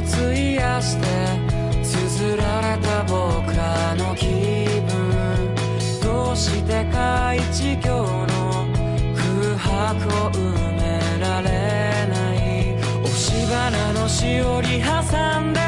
を費やして綴られた僕らの気分。どうしてか一行の空白を埋められない。押し花のしおり挟んで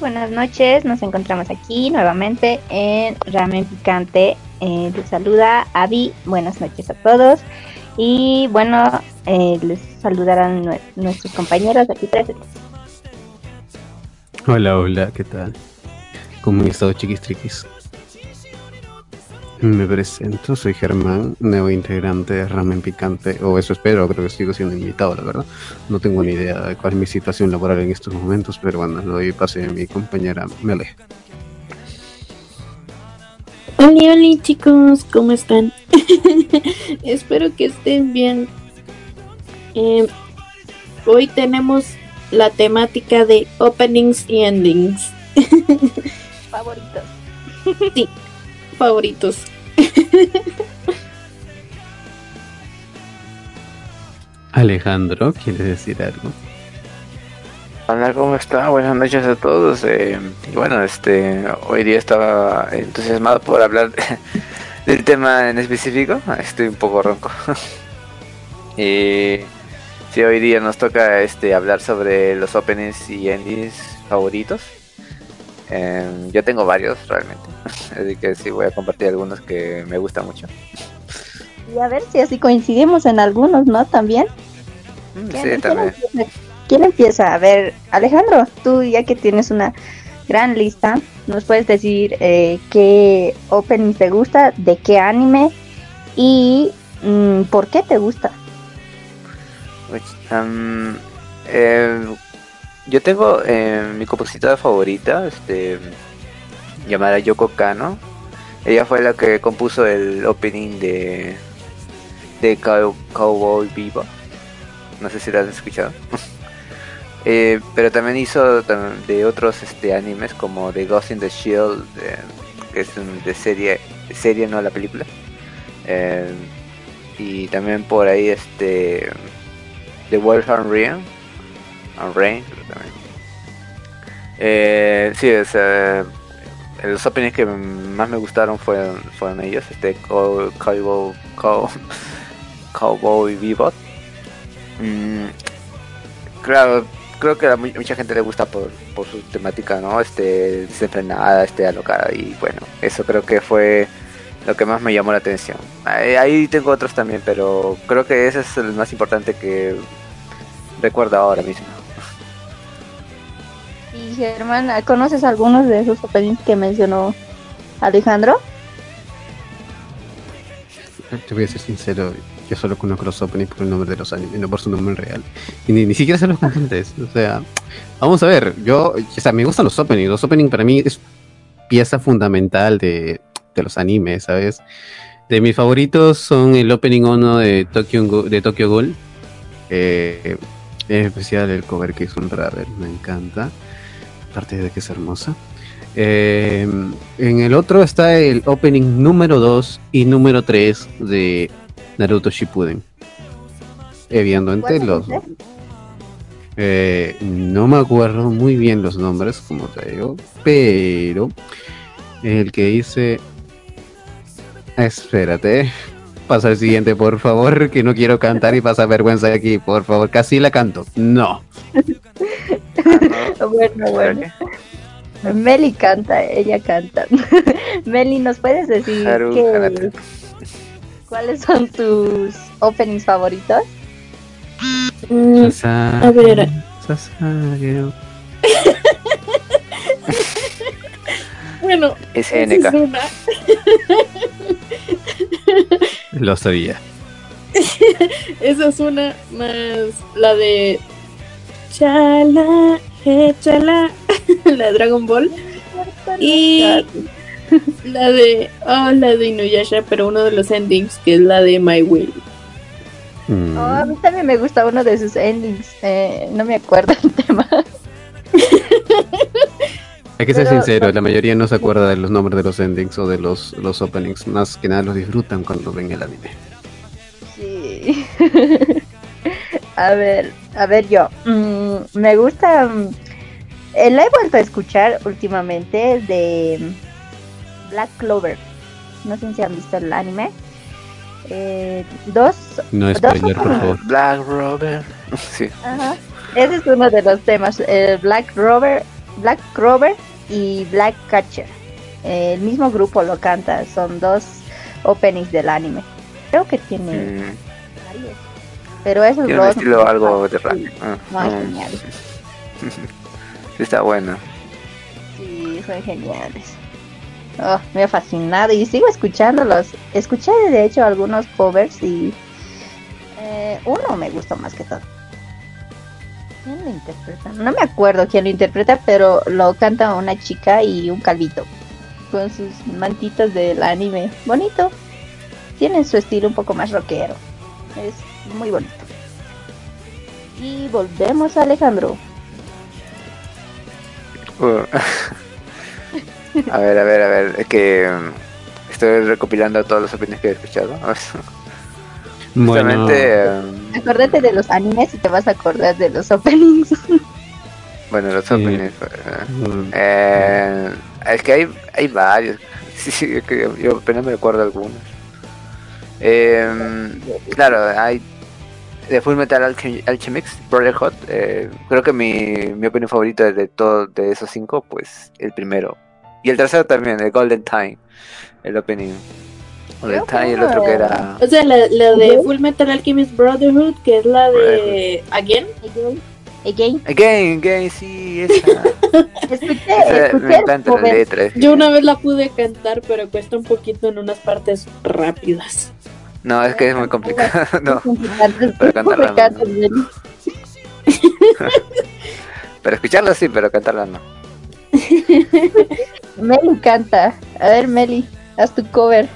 buenas noches. Nos encontramos aquí nuevamente en Ramen Picante. Eh, les saluda Avi. Buenas noches a todos. Y bueno, eh, les saludarán nue- nuestros compañeros aquí presentes. Hola, hola, ¿qué tal? ¿Cómo han estado, chiquis triquis? Me presento, soy Germán, nuevo integrante de Ramen Picante, o eso espero, creo que sigo siendo invitado, la verdad. No tengo ni idea de cuál es mi situación laboral en estos momentos, pero bueno, le doy pase a mi compañera Mele. Hola, hola chicos, ¿cómo están? Espero que estén bien. Eh, hoy tenemos la temática de openings y endings Favoritos. favoritos. Alejandro, ¿quieres decir algo? Hola, ¿cómo está? Buenas noches a todos. eh, y bueno, este, hoy día estaba entusiasmado por hablar del tema en específico. Estoy un poco ronco. y sí, hoy día nos toca este hablar sobre los openings y endings favoritos. Em, yo tengo varios realmente, así que sí voy a compartir algunos que me gustan mucho. Y a ver si así coincidimos en algunos, ¿no? También. Mm, ¿Quién, Sí, quién también. empieza? ¿Quién empieza? A ver, Alejandro, tú ya que tienes una gran lista, ¿nos puedes decir eh, qué opening te gusta, de qué anime y mm, por qué te gusta? Eh, yo tengo eh, mi compositora favorita, este, llamada Yoko Kano. Ella fue la que compuso el opening de de Cow- Cowboy Vivo. No sé si lo has escuchado. Eh, pero también hizo de otros este, animes como The Ghost in the Shield, que es de serie, serie no la película. Eh, y también por ahí este The Wolf and And Rain también. Eh, sí, los openings que más me gustaron fueron, fueron ellos, este Cow- Cowboy, Cow- Cowboy Bebop. Mm, claro, creo que a mu- mucha gente le gusta por, por su temática, ¿no? Este, desenfrenada, este, alocada y bueno, eso creo que fue lo que más me llamó la atención. Ahí tengo otros también, pero creo que ese es el más importante que recuerdo ahora mismo. Y Germán, ¿conoces algunos de esos openings que mencionó Alejandro? Te voy a ser sincero, yo solo conozco los openings por el nombre de los animes, no por su nombre real. Y ni, ni siquiera sé los cantantes. O sea, vamos a ver, yo, o sea, me gustan los openings. Los openings para mí es pieza fundamental de, de los animes, ¿sabes? De mis favoritos son el opening 1 de Tokyo, de Tokyo Ghoul. Eh, en especial el cover que hizo un Raver, me encanta. Aparte de que es hermosa. Eh, en el otro está el opening número 2 y número 3 de Naruto Shippuden. Evidentemente ¿Cuál los... eh, no me acuerdo muy bien los nombres, como te digo, pero el que dice... Espérate, pasa al siguiente, por favor, que no quiero cantar y pasa vergüenza aquí, por favor, casi la canto. No. Bueno, bueno. Meli canta, ella canta. Meli, ¿nos puedes decir Hanata. cuáles son tus openings favoritos? Mm, Sasa- a ver, bueno, es SNK. una. Lo sabía. Esa es una más la de Chala, eh, chala, la de Dragon Ball. Y la de, oh, la de Inuyasha, pero uno de los endings que es la de My Will. Mm. Oh, a mí también me gusta uno de sus endings. eh, no me acuerdo el tema. Hay que ser Pero- sincero, la mayoría no se acuerda de los nombres de los endings o de los, los openings. Más que nada los disfrutan cuando ven el anime. Sí. a ver, a ver yo. Mm, me gusta. mm, eh, la he vuelto a escuchar últimamente de mm, Black Clover. No sé si han visto el anime. Eh, dos. No Dos spoiler, por favor. Black Robert. Sí. Ajá. Ese es uno de los temas. eh, Black Rover, Black Rover y Black Catcher. El mismo grupo lo canta. Son dos openings del anime. Creo que tiene Mm, varios. Pero Tiene un estilo algo de rap. Ah, no, es genial. Sí, está bueno. Sí, son geniales. Oh, me ha fascinado y sigo escuchándolos. Escuché de hecho algunos covers y eh, uno me gustó más que todo. ¿Quién lo interpreta? No me acuerdo quién lo interpreta, pero lo canta una chica y un calvito con sus mantitas del anime. Bonito. Tienen su estilo un poco más rockero. Es muy bonito. Y volvemos a Alejandro. Uh. a ver, a ver, a ver. Es que mm, estoy recopilando todos los opiniones que he escuchado. Bueno, Justamente, mm, Acuérdate de los animes y te vas a acordar de los openings. bueno, los Sí. opiniones. eh, es que hay, hay varios. Sí, sí, es que yo, yo apenas me recuerdo algunos. Eh, claro, hay de Full Metal Alchem- Alchemist, Brotherhood. eh, creo que mi, mi opinión favorita de todos de esos cinco, pues el primero. Y el tercero también, el Golden Time. El opening. Time y el otro que era. O sea, la, la de. Full Metal Alchemist Brotherhood, que es la de Again. Again, Again, again, sí, esa. escuché, Esa escuché me encanta la cover. letra. es Yo una vez la pude cantar, pero cuesta un poquito en unas partes rápidas. No, es que es muy complicado. no. Para cantarla, me Meli. Pero escucharla sí, pero cantarla no. Meli canta. A ver, Meli, haz tu cover.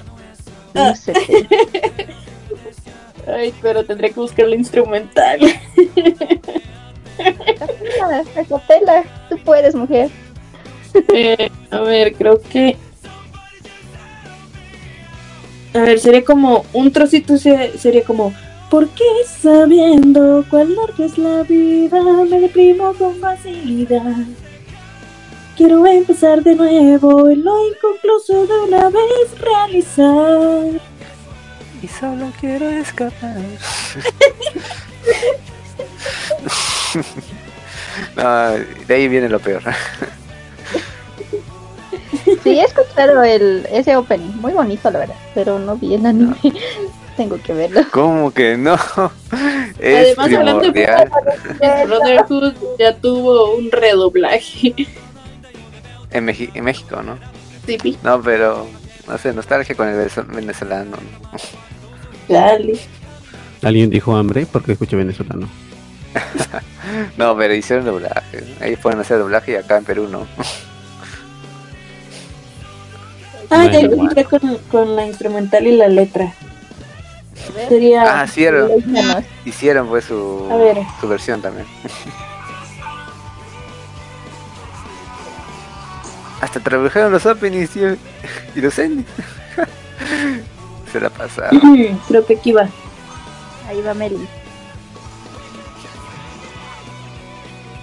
Ah. Lúcete. Ay, pero tendré que buscar la instrumental. Acapela, acapela. Tú puedes, mujer. Eh, a ver, creo que. A ver, sería como. Un trocito se- sería como. ¿Por qué sabiendo cuál larga es la vida me deprimo con facilidad? Quiero empezar de nuevo y lo inconcluso de una vez realizar. Y solo quiero escapar. no, de ahí viene lo peor. Sí, he escuchado el, ese opening. Muy bonito, la verdad. Pero no vi el anime. Tengo que verlo. ¿Cómo que no? Es Además, hablando de- primordial. Brotherhood ya tuvo un redoblaje. En, Meji- en México, ¿no? Sí, No, pero no sé, nostalgia con el venezol- venezolano. ¿no? dale. ¿Alguien dijo hambre? Porque escuché venezolano. No, pero hicieron doblaje. Ahí pueden hacer doblaje y acá en Perú no. Ah, ya Bueno, encontré con, con la instrumental y la letra. Sería. Ah, Léenos. hicieron pues su, su versión también. Hasta trabajaron los openings y los endings. Se la pasaba. Creo que aquí va. Ahí va Meli.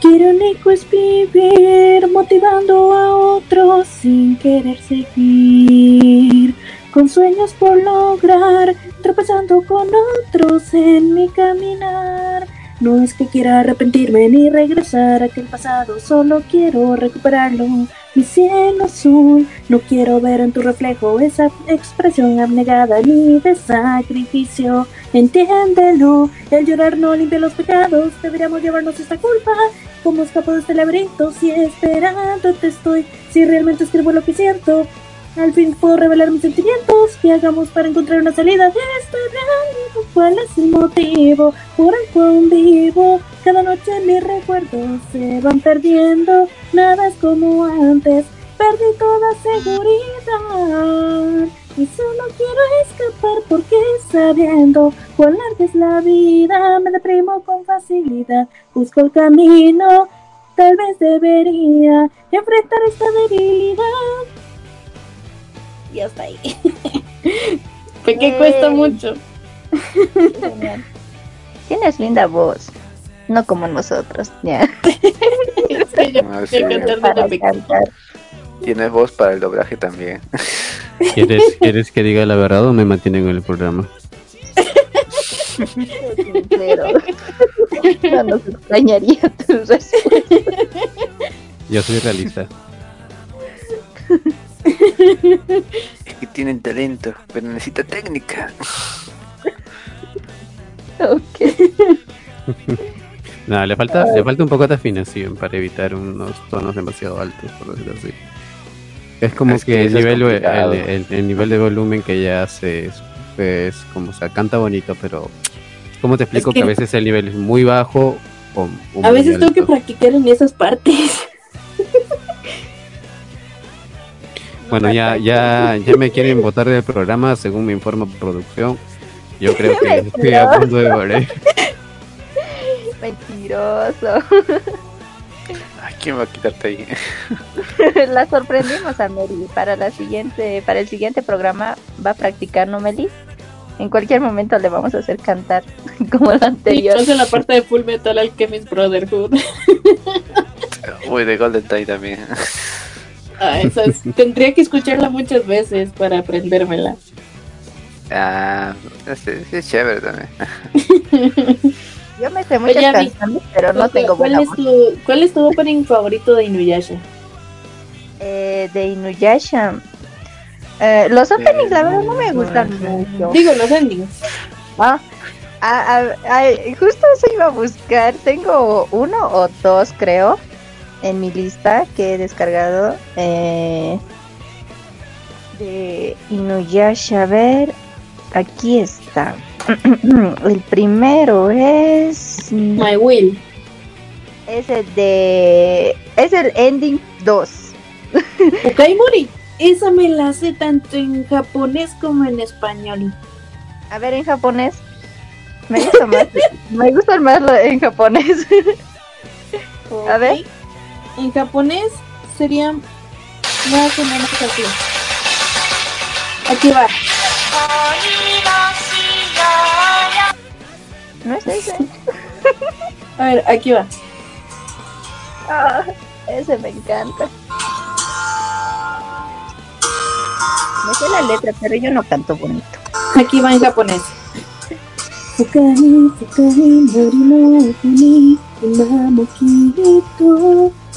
Qué irónico es vivir motivando a otros sin querer seguir. Con sueños por lograr, tropezando con otros en mi caminar. No es que quiera arrepentirme ni regresar a aquel pasado, solo quiero recuperarlo. Mi cielo azul, no quiero ver en tu reflejo esa expresión abnegada ni de sacrificio. Entiéndelo, el llorar no limpia los pecados, deberíamos llevarnos esta culpa. ¿Cómo escapo de este laberinto si esperándote estoy? Si realmente escribo lo que siento, al fin puedo revelar mis sentimientos. ¿Qué hagamos para encontrar una salida realidad? ¿Cuál es el motivo por el cual vivo? Cada noche mis recuerdos se van perdiendo. Nada es como antes. Perdí toda seguridad. Y solo quiero escapar porque sabiendo cuán larga es la vida, me deprimo con facilidad, busco el camino, tal vez debería enfrentar esta debilidad. Y hasta ahí. Porque Yay. cuesta mucho. Genial. Tienes linda voz. No como nosotros, ya. Yo Ah, sí. cantar cantar. Tienes voz para el doblaje también. ¿Quieres, ¿Quieres que diga la verdad o me mantienen en el programa? No nos extrañaría. Yo soy realista. Es que tienen talento, pero necesita técnica. Ok. No, le falta, le falta un poco de afinación para evitar unos tonos demasiado altos, por decirlo así. Es como Es que que, el, es nivel, el, el- el nivel de volumen que ella hace es, es como, o sea, canta bonito, pero ¿cómo te explico que- que... a veces el nivel es muy bajo o, o A muy veces tengo que alto? practicar en esas partes. Bueno, ya, ya, ya me quieren votar del programa según me informa producción. Yo creo que estoy a punto de morir. Mentiroso. Ay, ¿Quién va a quitarte ahí? La sorprendimos a Meli. Para la siguiente, para el siguiente programa va a practicar, ¿no, Meli? En cualquier momento le vamos a hacer cantar como Sí, anterior. en la parte de Full Metal Alchemist Brotherhood. Uy, de Golden Tie también. Ah, esa es- tendría que escucharla muchas veces para aprendérmela. Ah, sí, sí es chévere también. Yo me sé muchas Oye, canciones, pero no tengo ¿Cuál buena es, voz. tu, ¿Cuál es tu opening favorito de Inuyasha? Eh, de Inuyasha. Eh, los openings, la verdad, no me gustan mucho. Digo, los endings. Ah, justo eso iba a buscar. Tengo uno o dos, creo, en mi lista que he descargado eh, de Inuyasha. A ver, aquí está. El primero es. My Will. Es el de. Es el ending 2. Ukaimori. Esa me la sé tanto en japonés como en español. A ver, en japonés. Me gusta más. me gusta más lo- en japonés. A ver. En japonés sería más o menos así. Aquí va. ¿No es ese? A ver, aquí va. Ah, ese me encanta. Me sé la letra, pero yo no canto bonito. Aquí va en japonés.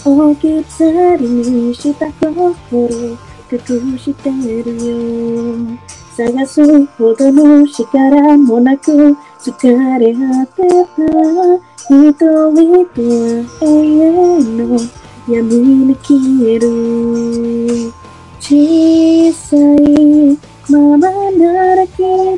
置き去りにした心隠してるよ。探すほどの力もなく疲れ果てた人々は永遠の闇に消える。小さいままなら君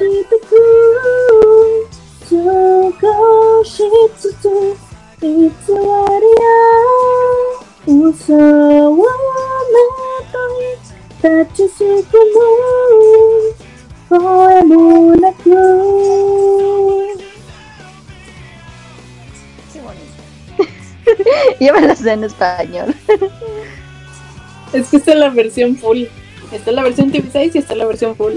en español. Es que esta es la versión full. Esta es la versión TV6 y esta es la versión full.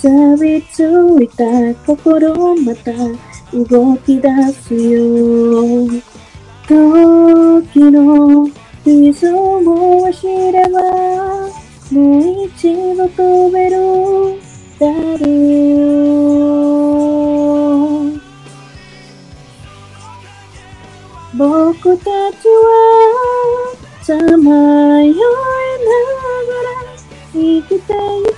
たびついた心また動き出すよ。時の理想を知ればもう一度飛べるだろう。僕たちはさまよいながら生きていく。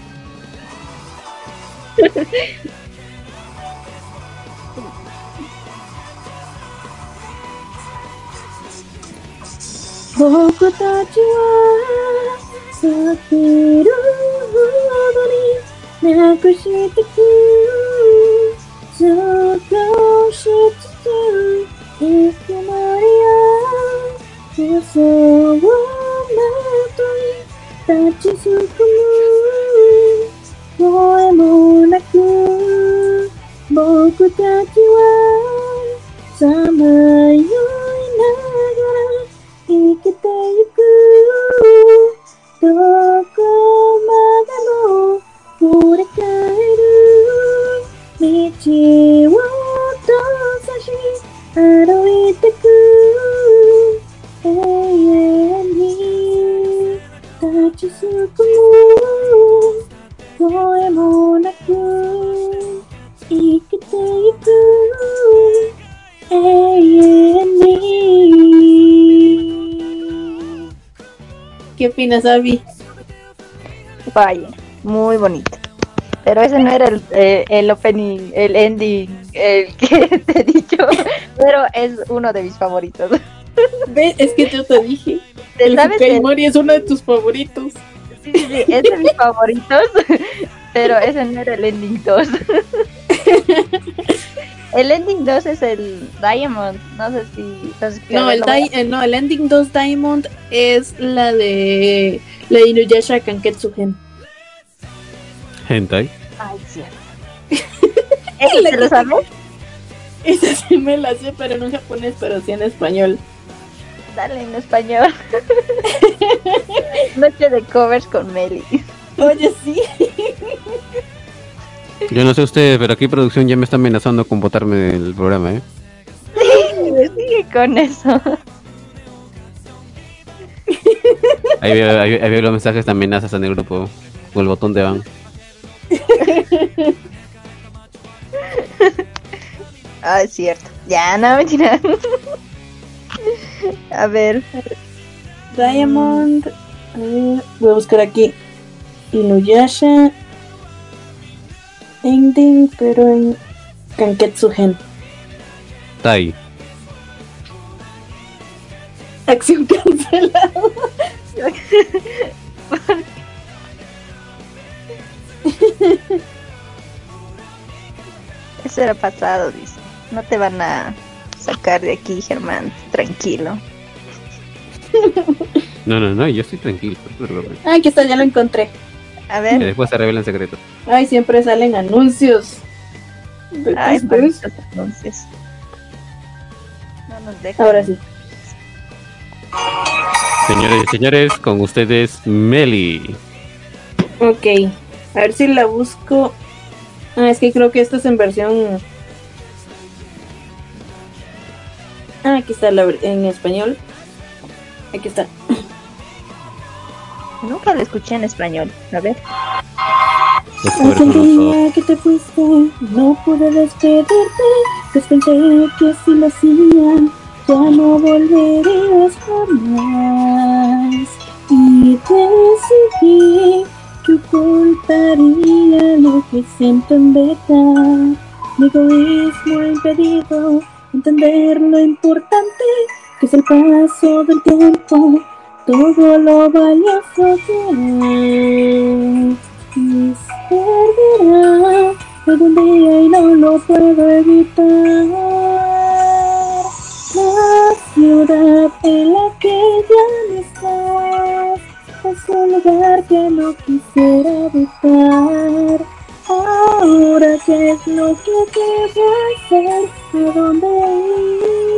僕たちは避けるほどになくしてくずっとしつついつまりや。嘘をまとに立ちすくむ。声もなく僕たちはさまよいながら生きてゆくどこまでも振り返る。道 ¿Qué opinas, Abby? Vaya, muy bonito. Pero ese no era el, eh, el opening, el ending, el que te he dicho. Pero es uno de mis favoritos. ¿Ves? Es que yo te dije. ¿Te El sabes Fukai el- Mori es uno de tus favoritos. Sí, sí, sí, es de mis favoritos, pero ese no era el ending 2. El ending 2 es el Diamond, no sé si... no sé si No, el, eh, no, el Ending 2 Diamond es la de la de Inuyasha Kanketsugen. Hentai. Ay, cierto. ¿Ese lo sabes? Esa sí me la sé, pero no en japonés, pero sí en español. Dale en español. Noche de covers con Meli. Oye, sí. Yo no sé ustedes, pero aquí producción ya me está amenazando con botarme del programa, ¿eh? Sigue con eso. Ahí veo, ahí, ahí veo los mensajes de amenazas en el grupo. Con el botón de van. Ah, es cierto. Ya, no, mentira. A ver. Diamond. a ver, voy a buscar aquí. Inuyasha. Ending, pero en Kanketsugen. Tai. Acción cancelada. Eso era pasado, dice. No te van a sacar de aquí, Germán. Tranquilo. No, no, no, yo estoy tranquilo. no. Ah, aquí está, ya lo encontré. A Que ver. después se revelan secretos. Ay, siempre salen anuncios. ¿De Ay, anuncios. No nos dejan. Ahora sí. Señores y señores, con ustedes Meli. Ok. A ver si la busco. Ah, es que creo que esta es en versión. Ah, aquí está la en español. Aquí está. Nunca lo escuché en español. A ver. Aquel que te fuiste, no pude despedirte, pues pensé que si lo hacía, ya no volverías jamás. Y decidí que ocultaría lo que siento en verdad. Mi egoísmo ha impedido entender lo importante que es el paso del tiempo, todo lo valioso que se perderá algún día y no lo puedo evitar. La ciudad en la que ya no estás es un lugar que no quisiera habitar. ahora qué es lo que debo hacer, a dónde ir.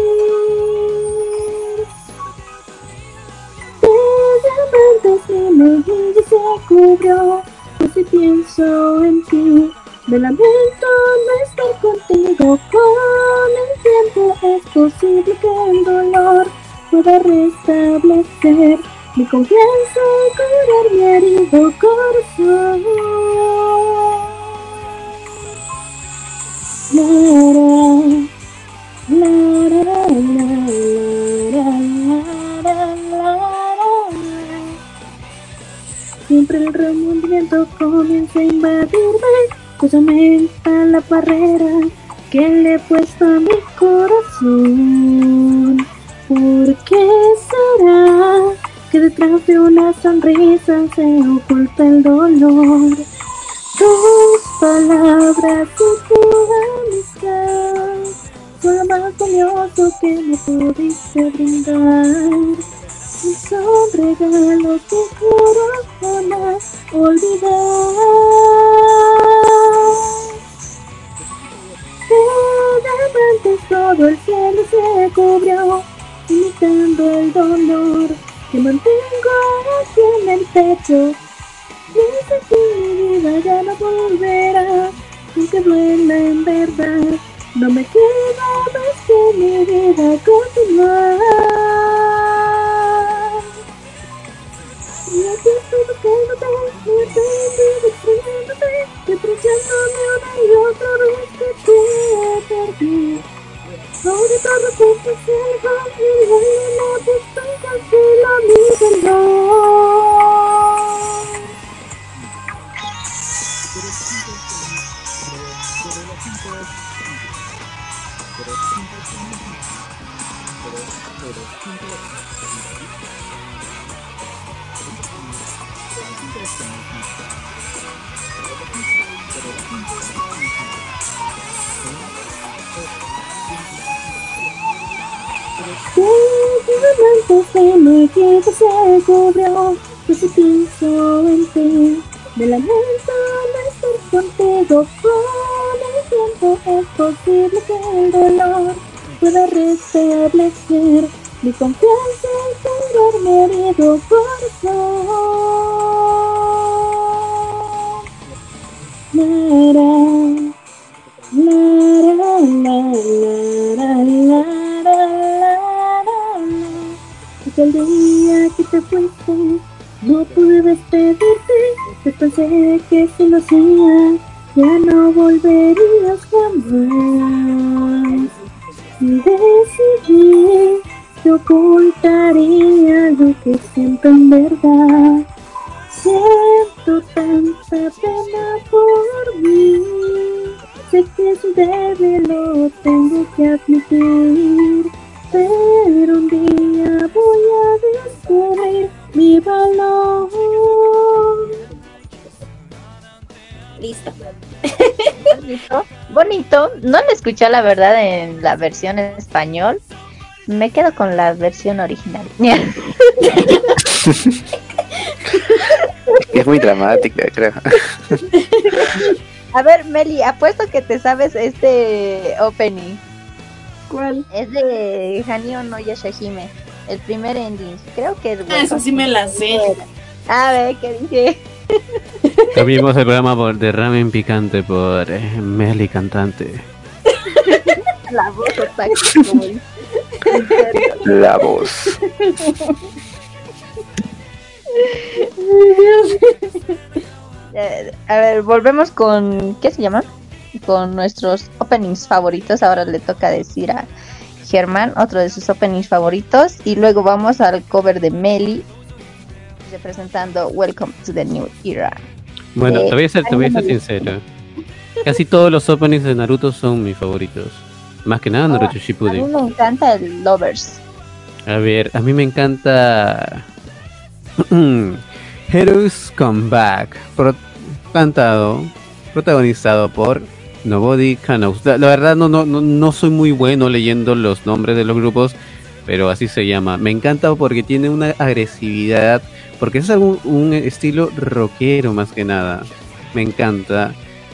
De diamantes mi mejilla se cubrió, y si pienso en ti, me lamento no estar contigo. Con el tiempo es posible que el dolor pueda restablecer mi confianza y curar mi herido corazón. La, la, Siempre el remordimiento comienza a invadirme, pues aumenta la barrera que le he puesto a mi corazón. ¿Por qué será que detrás de una sonrisa se oculta el dolor? Tus palabras y tu amistad son lo más valioso que me pudiste brindar. Son regalos que juro jamás olvidar. De diamantes todo el cielo se cubrió, imitando el dolor que mantengo aquí en el pecho. Dice que mi vida ya no volverá, aunque duela en verdad. No me queda más que mi vida continuar. Meu Deus, todo mundo tá mudando, destruindo bem, depreciando meu melhor para o que perdi. Vou de todo corpo, se levando, e não estou me cancelando. Escuché la verdad en la versión en español. Me quedo con la versión original. Es muy dramática, creo. A ver, Meli, apuesto que te sabes este opening. ¿Cuál? Es de Hanyo no Yashahime. El primer ending. Creo que es Ah, eso sí me la sé. A ver, ¿qué dije? Cambiemos el programa por de ramen picante por eh, Meli cantante. La voz otaku, como dice. La voz. Eh, a ver, volvemos con. ¿Qué se llama? Con nuestros openings favoritos. Ahora le toca decir a Germán otro de sus openings favoritos. Y luego vamos al cover de Meli. Representando Welcome to the New Era. Bueno, Eh, te voy a ser, te voy a ser sincero. Casi todos los openings de Naruto son mis favoritos. Más que nada Naruto A mí Shippuden. me encanta el Lovers. A ver, a mí me encanta Heroes Come Back, pro- cantado, protagonizado por Nobody Knows. La, la verdad no, no, no, no soy muy bueno leyendo los nombres de los grupos, pero así se llama. Me encanta porque tiene una agresividad, porque es algún, un estilo rockero más que nada. Me encanta.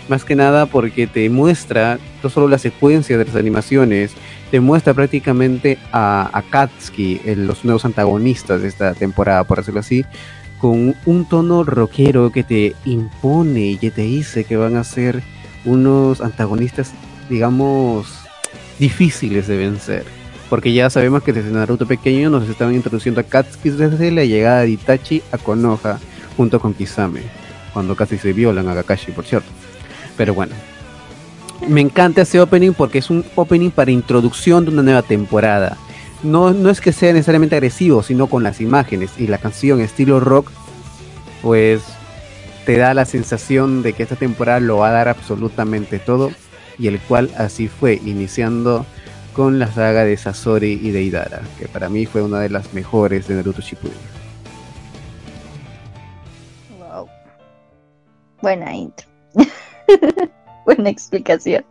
Más que nada porque te muestra no solo la secuencia de las animaciones, te muestra prácticamente a Akatsuki, el- los nuevos antagonistas de esta temporada, por decirlo así, con un tono rockero que te impone y que te dice que van a ser unos antagonistas, digamos, difíciles de vencer. Porque ya sabemos que desde Naruto pequeño nos estaban introduciendo a Katsuki desde la llegada de Itachi a Konoha junto con Kisame, cuando casi se violan a Kakashi, por cierto. Pero bueno, me encanta ese opening porque es un opening para introducción de una nueva temporada. No, no es que sea necesariamente agresivo, sino con las imágenes y la canción estilo rock, pues te da la sensación de que esta temporada lo va a dar absolutamente todo y el cual así fue, iniciando con la saga de Sasori y de Idara, que para mí fue una de las mejores de Naruto Shippuden. Wow. Buena intro. Buena explicación.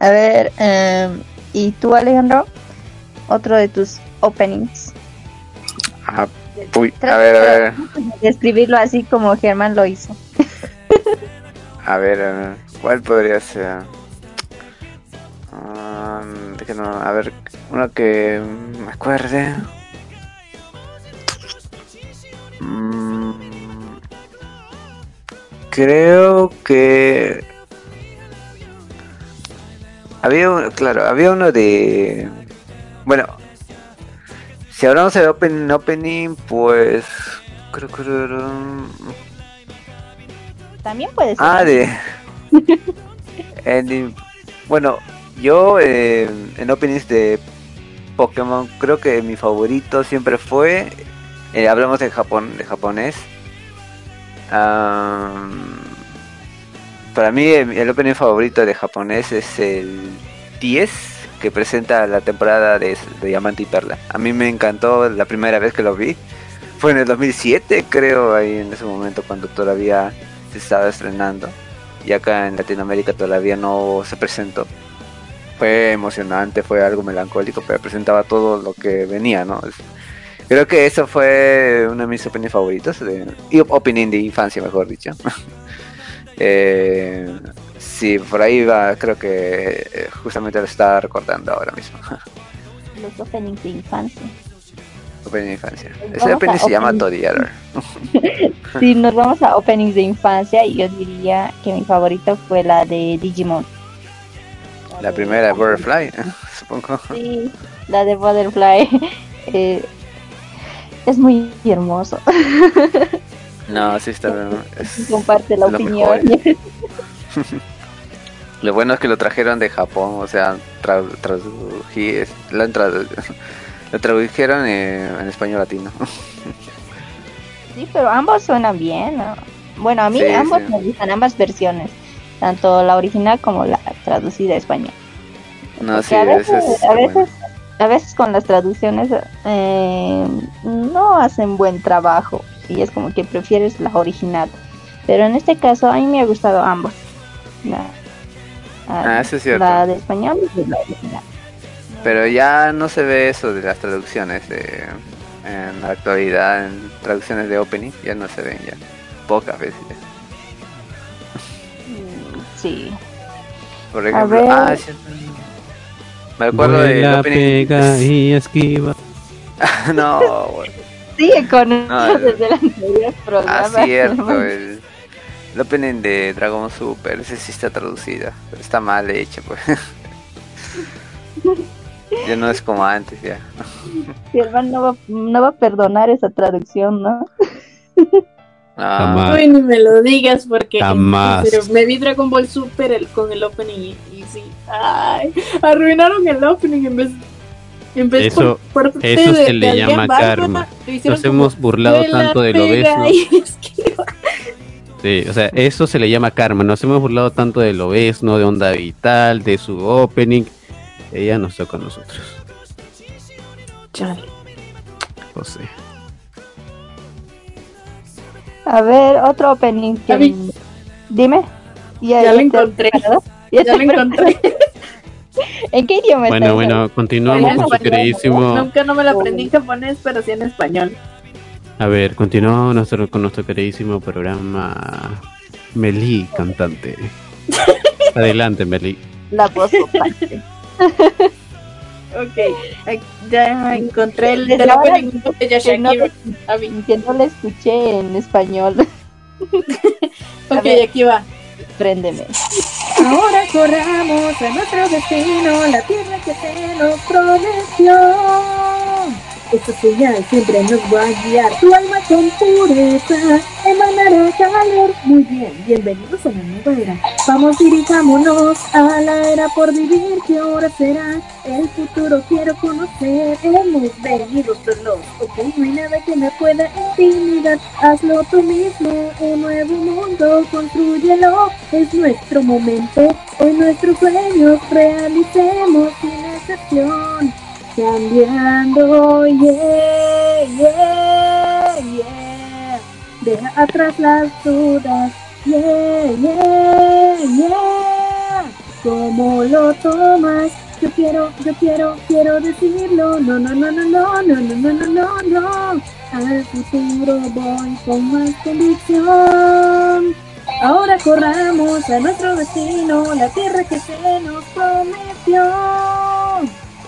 A ver, em, ¿y tú, Alejandro? Otro de tus openings. Ah, uy, a ver, a ver, Describirlo así como Germán lo hizo. a ver, a ver, ¿cuál podría ser? De que no, a ver, uno que me acuerde. Mm, creo que había uno, claro, había uno de bueno, si hablamos de open, opening, pues creo que También puede ser. Ah, de. en- bueno, yo eh, en openings de Pokémon creo que mi favorito siempre fue. eh, hablamos de Japón, de japonés. Para mí el, el opening favorito de japonés es el 10 que presenta la temporada de, de Diamante y Perla. A mí me encantó la primera vez que lo vi. Fue en el 2007 creo, ahí en ese momento cuando todavía se estaba estrenando y acá en Latinoamérica todavía no se presentó. Fue emocionante, fue algo melancólico, pero presentaba todo lo que venía, ¿no? Creo que eso fue uno de mis openings favoritos, de, y opening de infancia, mejor dicho. eh, sí, por ahí va, creo que eh, justamente lo estaba recordando ahora mismo. Los openings de infancia. opening de infancia. Ese opening se llama. Toddler. Si nos vamos a openings de infancia, yo diría que mi favorita fue la de Digimon. La de- primera, Butterfly, supongo. Sí, la de Butterfly. Eh, es muy hermoso. No, sí está bien. es- Comparte la opinión. Lo bueno es que lo trajeron de Japón, o sea, tra- tradují- lo, lo tradujeron eh, en español latino. Sí, pero ambos suenan bien. ¿no? Bueno, a mí Sí, ambos sí. me gustan, ambas versiones. Tanto la original como la traducida a español. No, Porque sí, a veces. a veces, a veces con las traducciones eh, no hacen buen trabajo y es como que prefieres la original. Pero en este caso a mí me ha gustado ambos. La, Ah, eso es cierto. la de español y la original. Pero ya no se ve eso de las traducciones de, en la actualidad, en traducciones de opening, ya no se ven ya. Pocas veces. Sí. Por ejemplo, ver. ah, me acuerdo Vuela, opening. pega y esquiva. no, bueno. Sigue con No, el- desde el anterior programa. Ah, cierto, el, el opening de Dragon Super, ese sí está traducida, pero está mal hecho, pues. ya no es como antes, ya. Mi hermano no va, no va a perdonar esa traducción, ¿no? Ah, Jamás. Uy, ni me lo digas porque serio, me vi Dragon Ball Super el, con el opening y, ay, arruinaron el opening en vez, en vez Eso- por, por eso de- se le de llama karma. Nos hemos burlado "Vuela, tanto de lo obeso. y esquiva". Sí, o sea, eso se le llama karma. Nos hemos burlado tanto de lo ¿no? de Onda Vital, de su opening. Ella nos toca a nosotros. Chale. No sé. A ver, otro opening. que-. Dime. Ya lo encontré. preparado? Ya estás lo encontré. ¿En qué idioma Bueno, estás? bueno, continuamos con su queridísimo. Nunca no me lo aprendí en japonés, pero sí en español. A ver, continuamos nuestro, con nuestro queridísimo programa Meli, cantante. Adelante, Meli. La voz. Ok, aquí ya encontré el Pero ahora opening de que no le- Avi. Que no la escuché en español. Ok, aquí va. Préndeme. Ahora corramos a nuestro destino, la tierra que se nos prometió. Esta señal siempre nos va a guiar, tu alma con pureza emanará calor. Muy bien, bienvenidos a la nueva era. Vamos, dirijámonos a la era por vivir, que ahora será el futuro. Quiero conocer, hemos venido solos, ok, no hay nada que me pueda intimidar. Hazlo tú mismo, un nuevo mundo, construyelo, es nuestro momento. Hoy nuestros sueños realicemos sin excepción. Cambiando, yeah, yeah, yeah. Deja atrás las dudas, yeah, yeah, yeah. ¿Cómo lo tomas? Yo quiero, yo quiero, quiero decirlo. No, no, no, no, no, no, no, no, no, no, no. Al futuro voy con más convicción. Ahora corramos a nuestro destino, la tierra que se nos prometió.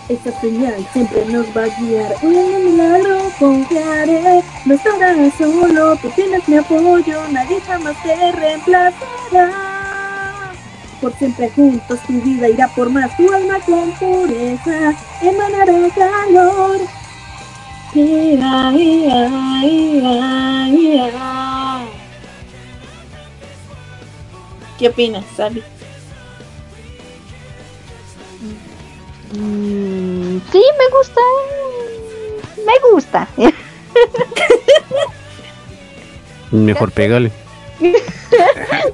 Esta señal siempre nos va a guiar, el milagro confiaré. No estarás solo, tú tienes mi apoyo, nadie jamás te reemplazará. Por siempre juntos tu vida irá por más, tu alma con pureza emanará calor. ¿Qué opinas, Sally? Mm, sí, me gusta. Me gusta. Mejor pégale.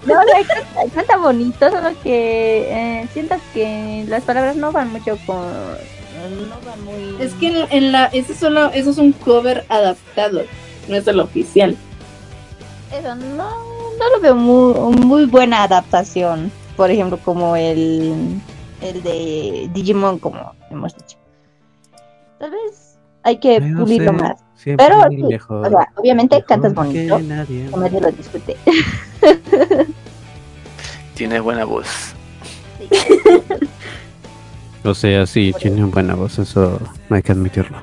No, o sea, canta, canta bonito, solo que eh, siento que las palabras no van mucho con. No van muy. Es que en, en la, ese solo, eso es un cover adaptado, no es el oficial. Eso, no, no lo veo muy, muy buena adaptación. Por ejemplo, como el, el de Digimon, como hemos dicho. Tal vez hay que No pulirlo sé, más. Pero el sí, mejor, O sea, obviamente mejor cantas que bonito, nadie. como nadie lo discute. Tienes buena voz. O sea, sí, tiene buena voz, eso no hay que admitirlo.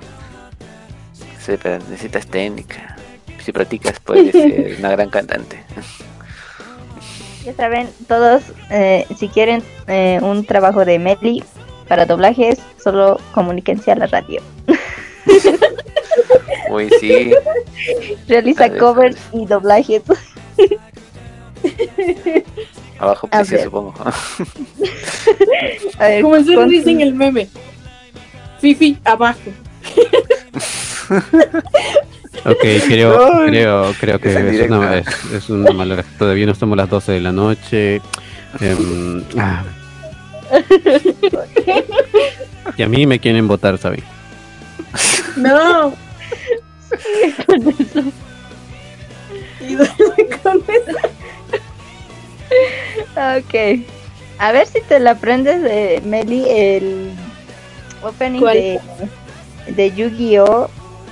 Sí, pero necesitas técnica. Si practicas, puedes ser una gran cantante. Ya saben, todos, eh, si quieren eh, un trabajo de Medley para doblajes, solo comuníquense a la radio. Uy, sí. Realiza covers y doblajes. A bajo A precio, ver. supongo. A ver, Como eso con- dice en el meme. Fifi, abajo. Ok, creo, creo, creo que es una, es, es una mala hora. Todavía no estamos las 12 de la noche. Em, ah. Y a mí me quieren votar, ¿sabes? No. Y duele con eso. Ok. A ver si te la aprendes de Meli el opening ¿Cuál? de, de Yu-Gi-Oh!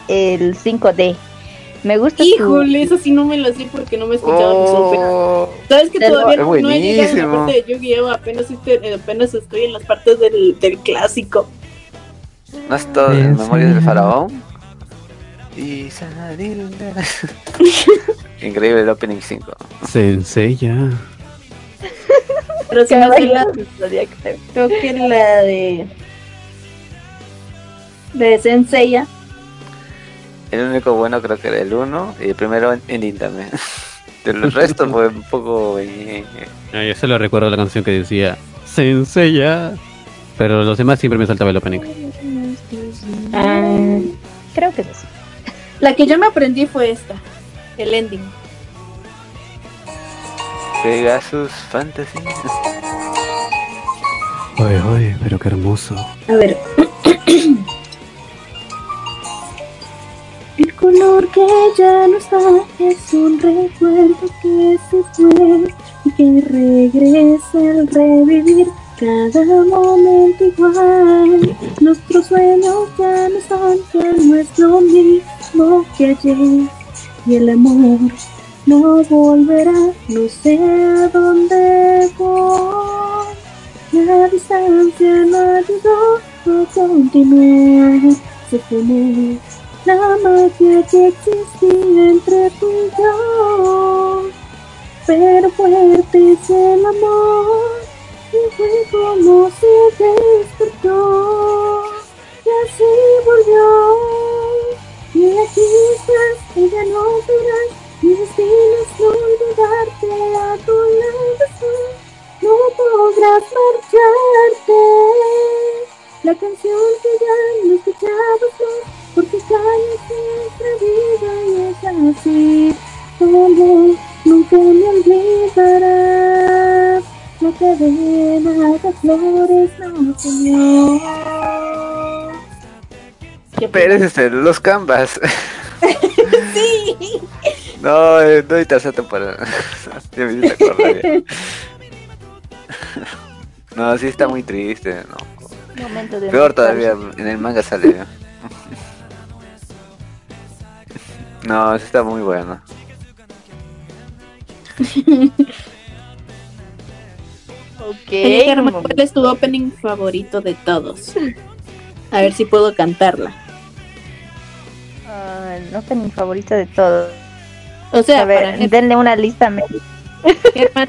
El 5D. Me gusta tu- Híjole, eso sí no me lo sé porque no me he escuchado mis. Oh, Sabes que todavía no, no he llegado a la parte de Yu-Gi-Oh! Apenas, estoy- apenas estoy en las partes del, del clásico. ¿No es todo en Memorias del Faraón? Y Increíble el opening 5. Sensei ya. Pero si no sé la, creo que la de. de Senseiya. El único bueno creo que era el 1 y el primero en- ending también. El resto fue un poco... eh, Ah, yo solo recuerdo la canción que decía Sensei ya. Pero los demás siempre me saltaba el opening. Ah, creo que es eso. La que yo me aprendí fue esta, el ending. Pegasus Fantasy. Oye, oye, pero qué hermoso. A ver. color que ya no está es un recuerdo que se fue y que regresa al revivir cada momento igual. Nuestros sueños ya no son, ya no lo mismo que ayer y el amor no volverá, no sé a dónde voy. La distancia no ayudó, no continué, se fue la magia que existía entre tú y yo. Pero fuerte es el amor, y fue como se despertó, y así volvió. Y aquí estás, ya no verás, mi destino es no olvidarte a tu lado. No podrás marcharte. La canción que ya no escuchabas porque callas nuestra vida y es así. Como nunca me olvidarás. La cadena de flores no señor. ¿Qué Pero los canvas. Sí. No, eh, no hay tercera temporada. Ya me hiciste acordar. No, sí está muy triste, no. Momento de Peor todavía, en el manga sale. No, sí está muy bueno. Ok. Germán, ¿cuál es tu opening favorito de todos? A ver si puedo cantarla. No sé mi favorito de todos. O sea, A ver, denle una lista. me- Germán,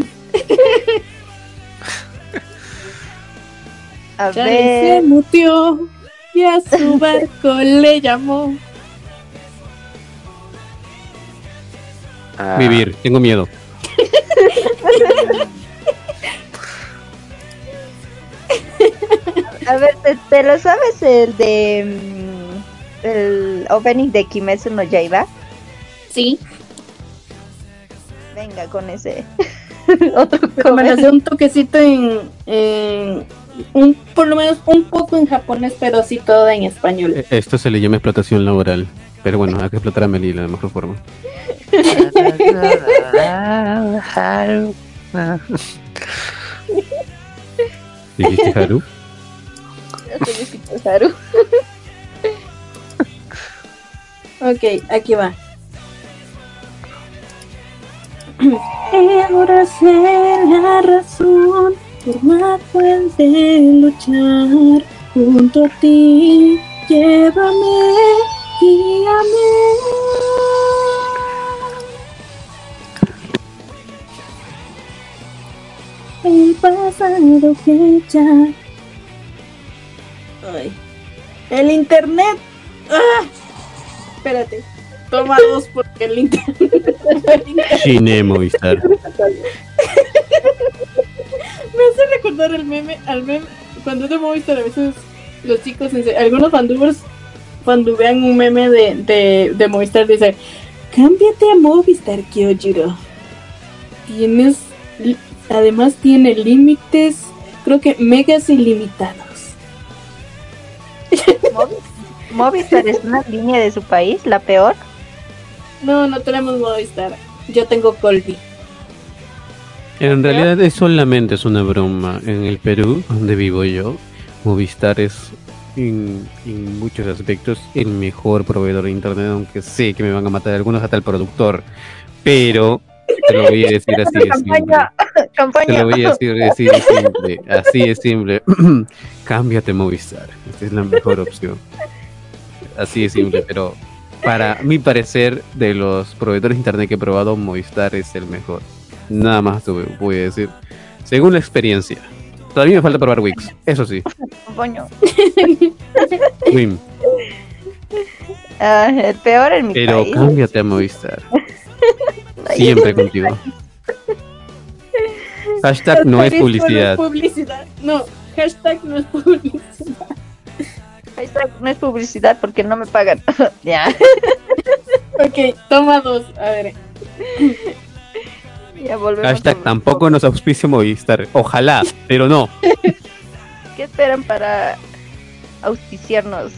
A se ver. mutió y a su barco le llamó. Ah, Vivir, tengo miedo. A ver, ¿te, te lo sabes el de. mm, el opening de Kimetsu no Yaiba? Sí, Venga con ese. Otro pero me un toquecito en, en un, por lo menos un poco en japonés, pero sí todo en español. Eh, Esto se le llama explotación laboral. Pero bueno, hay que explotar a Melila de la mejor forma. ¿Dijiste Haru? Haru. Ok, aquí va. Ahora sé la razón por cual de luchar junto a ti. Llévame, guíame. El pasado que ya. Ay. El internet. ¡Ah! Espérate. Toma dos porque el internet. Shine Movistar. Me hace recordar el meme, al meme, cuando es de Movistar a veces los chicos, algunos fandubers, cuando vean un meme de, de, de Movistar dicen, cámbiate a Movistar Kyojiro. Tienes, además tiene límites, creo que megas ilimitados. Movistar es una línea de su país, la peor. No, no tenemos Movistar. Yo tengo Colby. En realidad es solamente es una broma. En el Perú, donde vivo yo, Movistar es en, en muchos aspectos el mejor proveedor de internet, aunque sé que me van a matar algunos hasta el productor. Pero te lo voy a decir así de simple. Campaña, Te lo voy a decir así de simple. Así de simple. Cámbiate Movistar. Esta es la mejor opción. Así de simple, pero para mi parecer, de los proveedores de internet que he probado, Movistar es el mejor. Nada más te voy a decir. Según la experiencia. Todavía me falta probar Wix. Eso sí. Coño. Wim. Ah, el peor en mi Pero país. cámbiate a Movistar. Siempre contigo. Hashtag no es publicidad. No, es publicidad. no, hashtag no es publicidad. hashtag No es publicidad porque no me pagan. ya. Ok, toma dos. A ver. ya volvemos. Hashtag a- tampoco nos auspicia Movistar. Ojalá, pero no. ¿Qué esperan para auspiciarnos?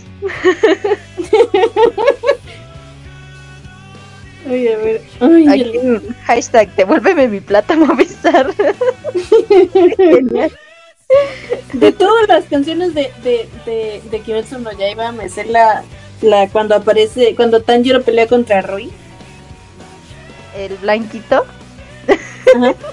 Ay, a ver. Ay, Aquí, el- hashtag devuélveme mi plata Movistar. De todas las canciones de, de, de, de Kimetsu no Yaiba, me sé la, la cuando aparece, cuando Tanjiro pelea contra Rui. el blanquito. Ajá.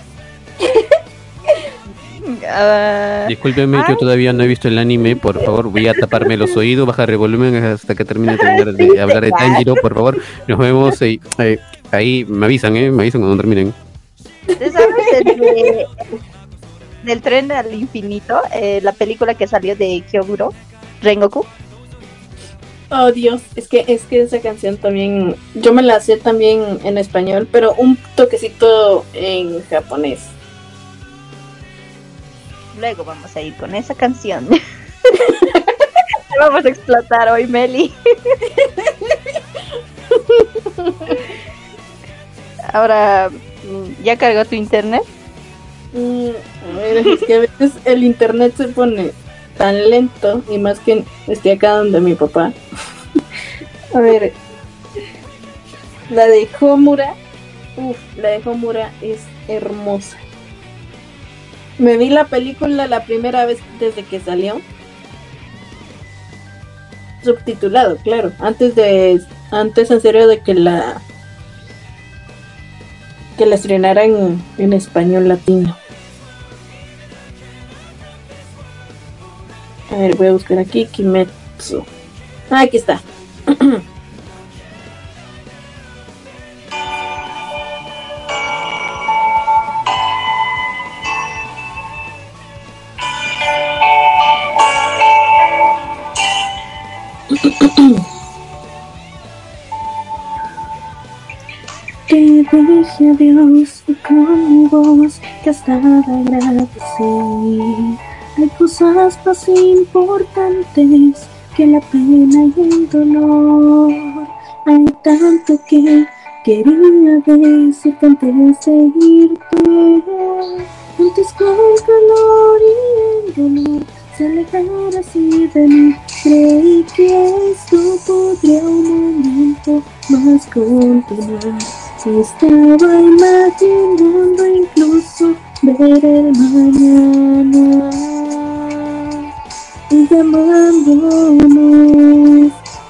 Ah, Discúlpeme, yo todavía no he visto el anime, por favor, voy a taparme los oídos, bajar el volumen hasta que termine de, terminar de hablar de Tanjiro, por favor. Nos vemos eh, eh, ahí, me avisan, eh, me avisan cuando terminen. ¿tú sabes el de- del tren al infinito? Eh, la película que salió de Kyoguro, Rengoku. Oh Dios, es que es que esa canción también, yo me la sé también en español, pero un toquecito en japonés. Luego vamos a ir con esa canción. vamos a explotar hoy, Meli. Ahora, mm, ¿ya cargó tu internet? Mm, a ver, es que a veces el internet se pone tan lento y más que estoy acá donde mi papá. a ver, la de Homura, uff, la de Homura es hermosa. Me vi la película la primera vez desde que salió. Subtitulado, claro. Antes de, antes en serio de que la que la estrenaran en español latino. A ver, voy a buscar aquí Kimetsu. Ah, aquí está. Te dije adiós y con voz que hasta agradecí. Hay cosas más importantes que la pena y el dolor. Hay tanto que quería decirte antes de irte. Antes con el calor y el dolor se alejara así de mí. Creí que esto podría un momento más continuar. Estaba imaginando incluso ver el mañana y llamándonos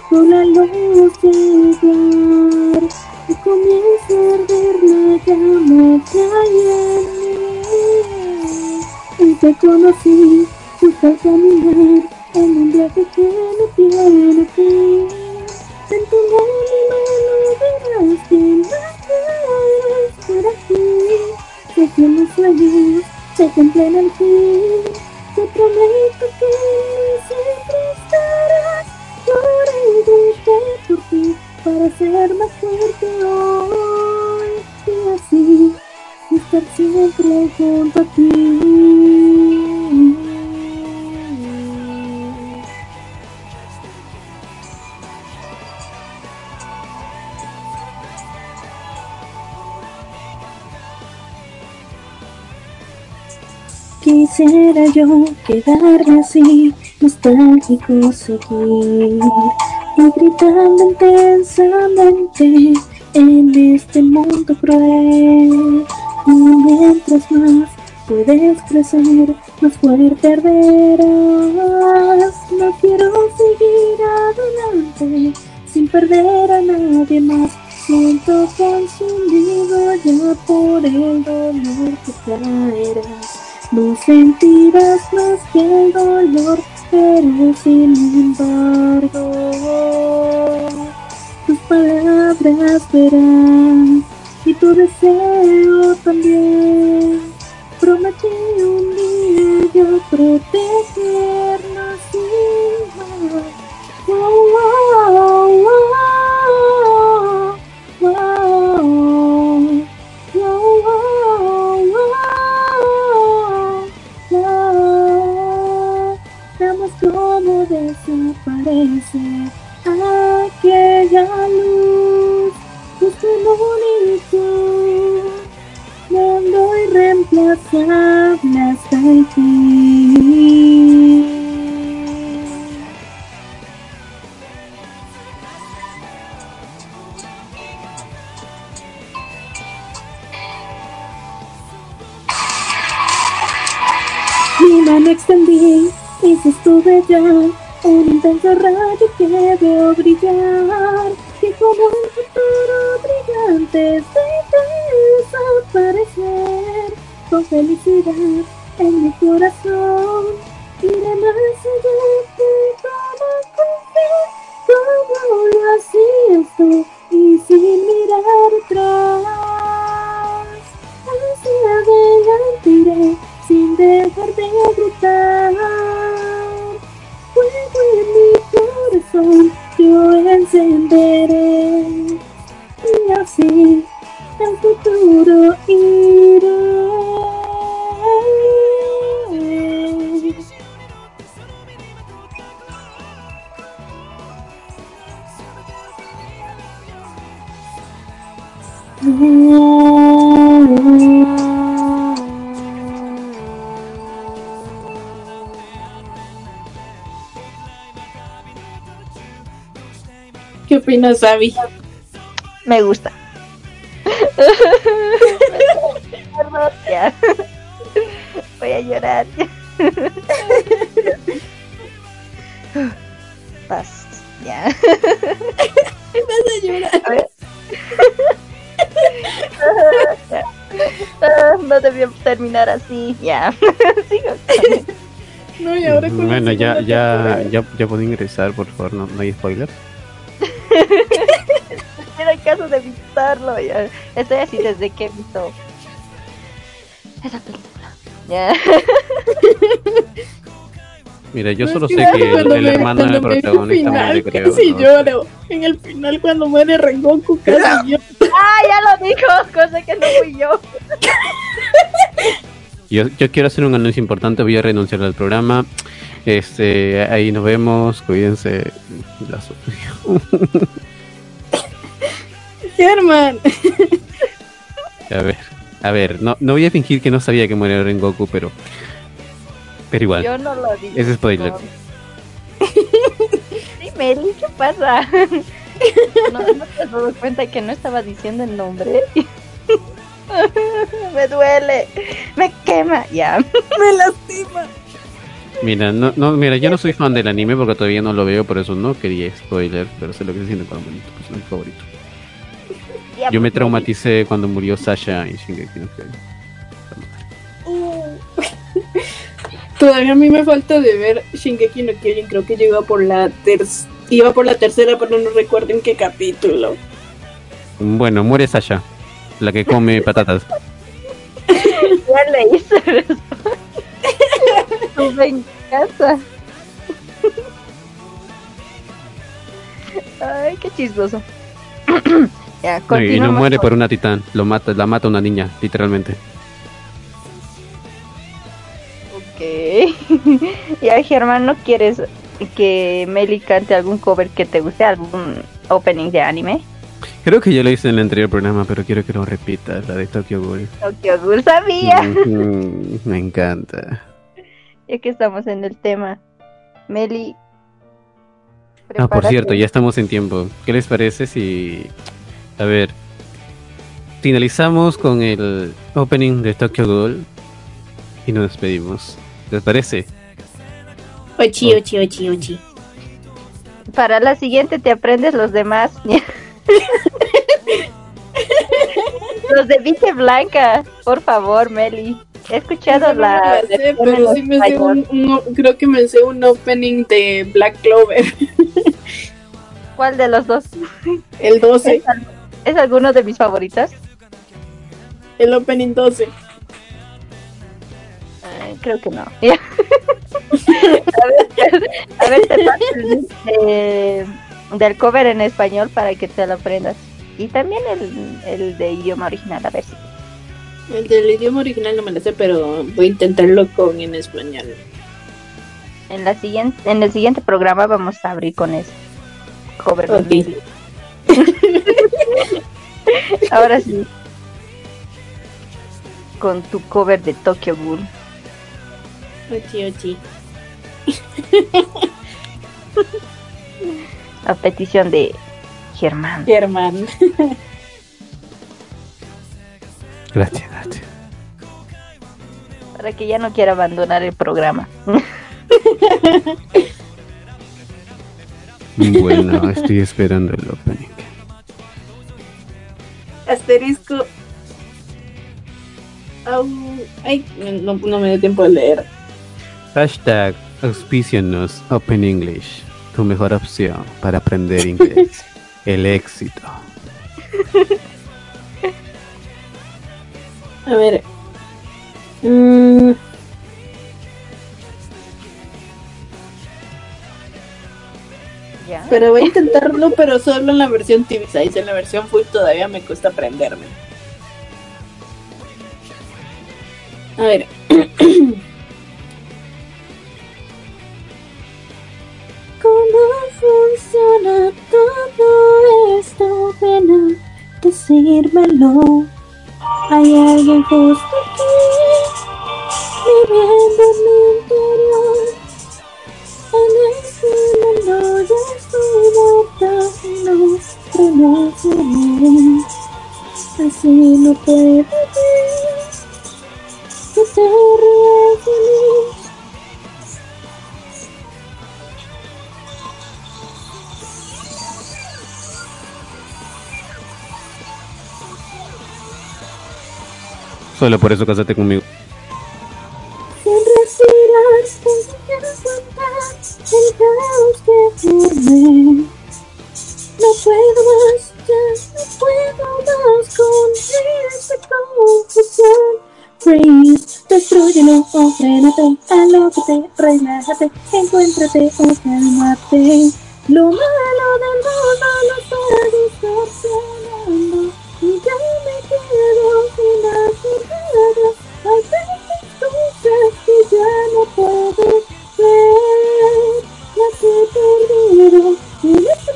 con la luz llegar y comienza a arder la llama que hay en mí y te conocí al caminar en un viaje que no quedarme así, nostálgico seguir y gritando intensamente en este mundo cruel. Mientras más puedes crecer, más fuerte arderás. No quiero seguir adelante sin perder a nadie más. Siento consumido ya por el dolor que traerás. No sentirás más que el dolor, pero sin embargo, tus palabras verán y tu deseo también. Prometí un día yo protegernos sin más. Aquella luz, luz de bonito, dando irreemplazable hasta el fin. Mi mano extendí y sostuve ya un intenso rayo que veo brillar. Que como un futuro brillante de desaparecer con felicidad en mi corazón. Iré más allá de como lo hacías tú y sin corazón yo encenderé y así futuro iré. ¿Qué opinas, Abby? Me gusta. Perdón, ya. Voy a llorar. Paz, ya. Vas a llorar. A ver. Ah, No debía terminar así, ya. Sigo No, y ahora con Bueno, ya, ya, ya, ya puedo ingresar, por favor, no, no hay spoilers. De visitarlo. Ya. Estoy así desde que he visto esa película. Ya. Mira, yo No, solo sé que el, el hermano del protagonista final, muere, creo. Casi ¿no? lloro. En el final, cuando muere Rengoku, casi lloro. Ah, ya lo dijo, cosa que no fui yo. Yo, yo quiero hacer un anuncio importante, voy a renunciar al programa. Este, ahí nos vemos, cuídense. German. A ver, a ver, no, no voy a fingir que no sabía que moría Rengoku, pero. Pero igual, Yo no lo dije. es spoiler. Sí, Meli, ¿qué pasa? No, no te has dado cuenta que no estaba diciendo el nombre. Me duele, me quema, ya. Me lastima. Mira, no, no, mira, yo no soy fan del anime porque todavía no lo veo, por eso no quería spoiler, pero sé lo que se siente con mi personaje favorito. Ya, Yo me traumaticé cuando murió Sasha en Shingeki no Kyojin. Todavía a mí me falta de ver Shingeki no Kyojin. Creo que yo iba por la ter iba por la tercera, pero no recuerdo en qué capítulo. Bueno, muere Sasha, la que come patatas. Ya le hice tu venganza. Ay, qué chistoso. ya, No, y no muere por una titán, lo mata, la mata una niña, literalmente. Ok. ya, Germán, ¿no quieres que Meli cante algún cover que te guste? ¿Algún opening de anime? Creo que ya lo hice en el anterior programa, pero quiero que lo repita, la de Tokyo Ghoul. Tokyo Ghoul, sabía. Me encanta. Ya que estamos en el tema. Meli. Ah, por cierto, ya estamos en tiempo. ¿Qué les parece si... A ver, finalizamos con el opening de Tokyo Ghoul y nos despedimos. ¿Les parece? Ochi, ochi, ochi, ochi. Para la siguiente te aprendes los demás. los de Vice Blanca, por favor, Meli. He escuchado no la. sé, pero sí me sé español. un, un- creo que me sé un opening de Black Clover, ¿Cuál de los dos? el 12, ¿Es, al- es alguno de mis favoritos? el opening 12. Ay, creo que no. a ver, a ver, te paso de- del cover en español para que te lo aprendas. Y también el, el de idioma original, a ver si. El del idioma original no me lo sé, pero voy a intentarlo con en español. En, la siguiente, en el siguiente programa vamos a abrir con ese cover. de Ok. Mili. Ahora sí. Con tu cover de Tokyo Ghoul. Ochi, ochi. A petición de Germán. Germán. Gracias, gracias. Para que ya no quiera abandonar el programa. Bueno, estoy esperando el opening. Asterisco. Au, ay, no, no me dio tiempo de leer. Hashtag auspicianos Open English, tu mejor opción para aprender inglés. El éxito. A ver. Mm, Ya. pero voy a intentarlo, pero solo en la versión TV Size. En la versión full todavía me cuesta aprenderme. A ver. ¿Cómo funciona todo esto? Ven a decírmelo. Hay alguien justo aquí, viviendo en mi interior. Así no puedo ver que te rías de mí. Solo por eso cásate conmigo. Sin respirar, sin aguantar el caos que formé. O frénate, alócate, relájate, encuéntrate o cálmate. Lo malo del mundo lo está distorsionando y ya me quedo sin hacer nada. Hay tantas cosas que ya no puedo ver. Nací perdido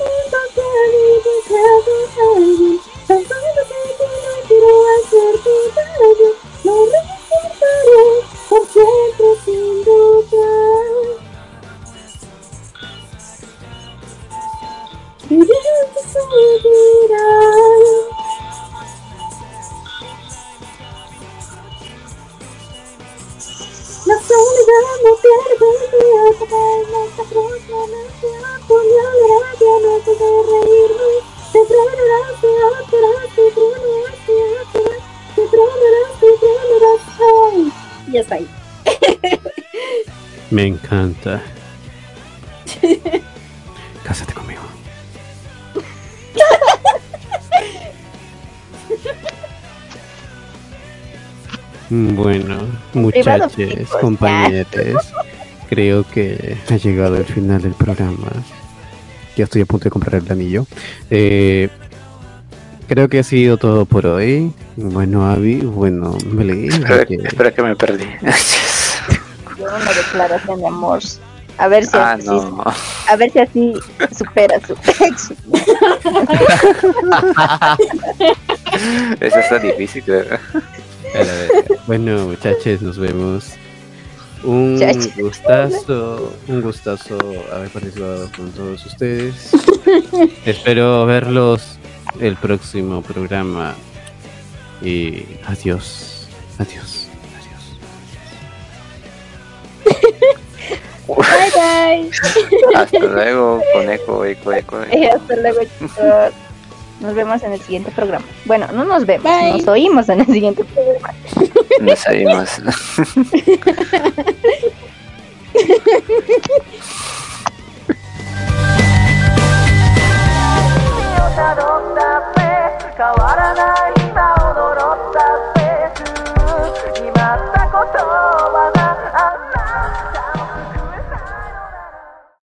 está ahí Me encanta. Cásate conmigo. Bueno, muchachos, compañeros, creo que ha llegado el final del programa. Ya estoy a punto de comprar el anillo. Eh, creo que ha sido todo por hoy. Bueno, Avi, bueno, me leí. Espera, que- espera que me perdí. Yo una declaración de amor. A ver si ah, así, no. a ver si así supera su ex. Eso está difícil. verga. Bueno, muchachos, nos vemos. Un gustazo, un gustazo haber participado con todos ustedes. Espero verlos el próximo programa. Y adiós, adiós, adiós. Bye bye. Hasta luego, conejo, eco, eco. Eh, hasta luego, chicos. Nos vemos en el siguiente programa. Bueno, no nos vemos, Bye. nos oímos en el siguiente programa. Nos 変わらない今を呪ったフェイス決まった言葉があなた。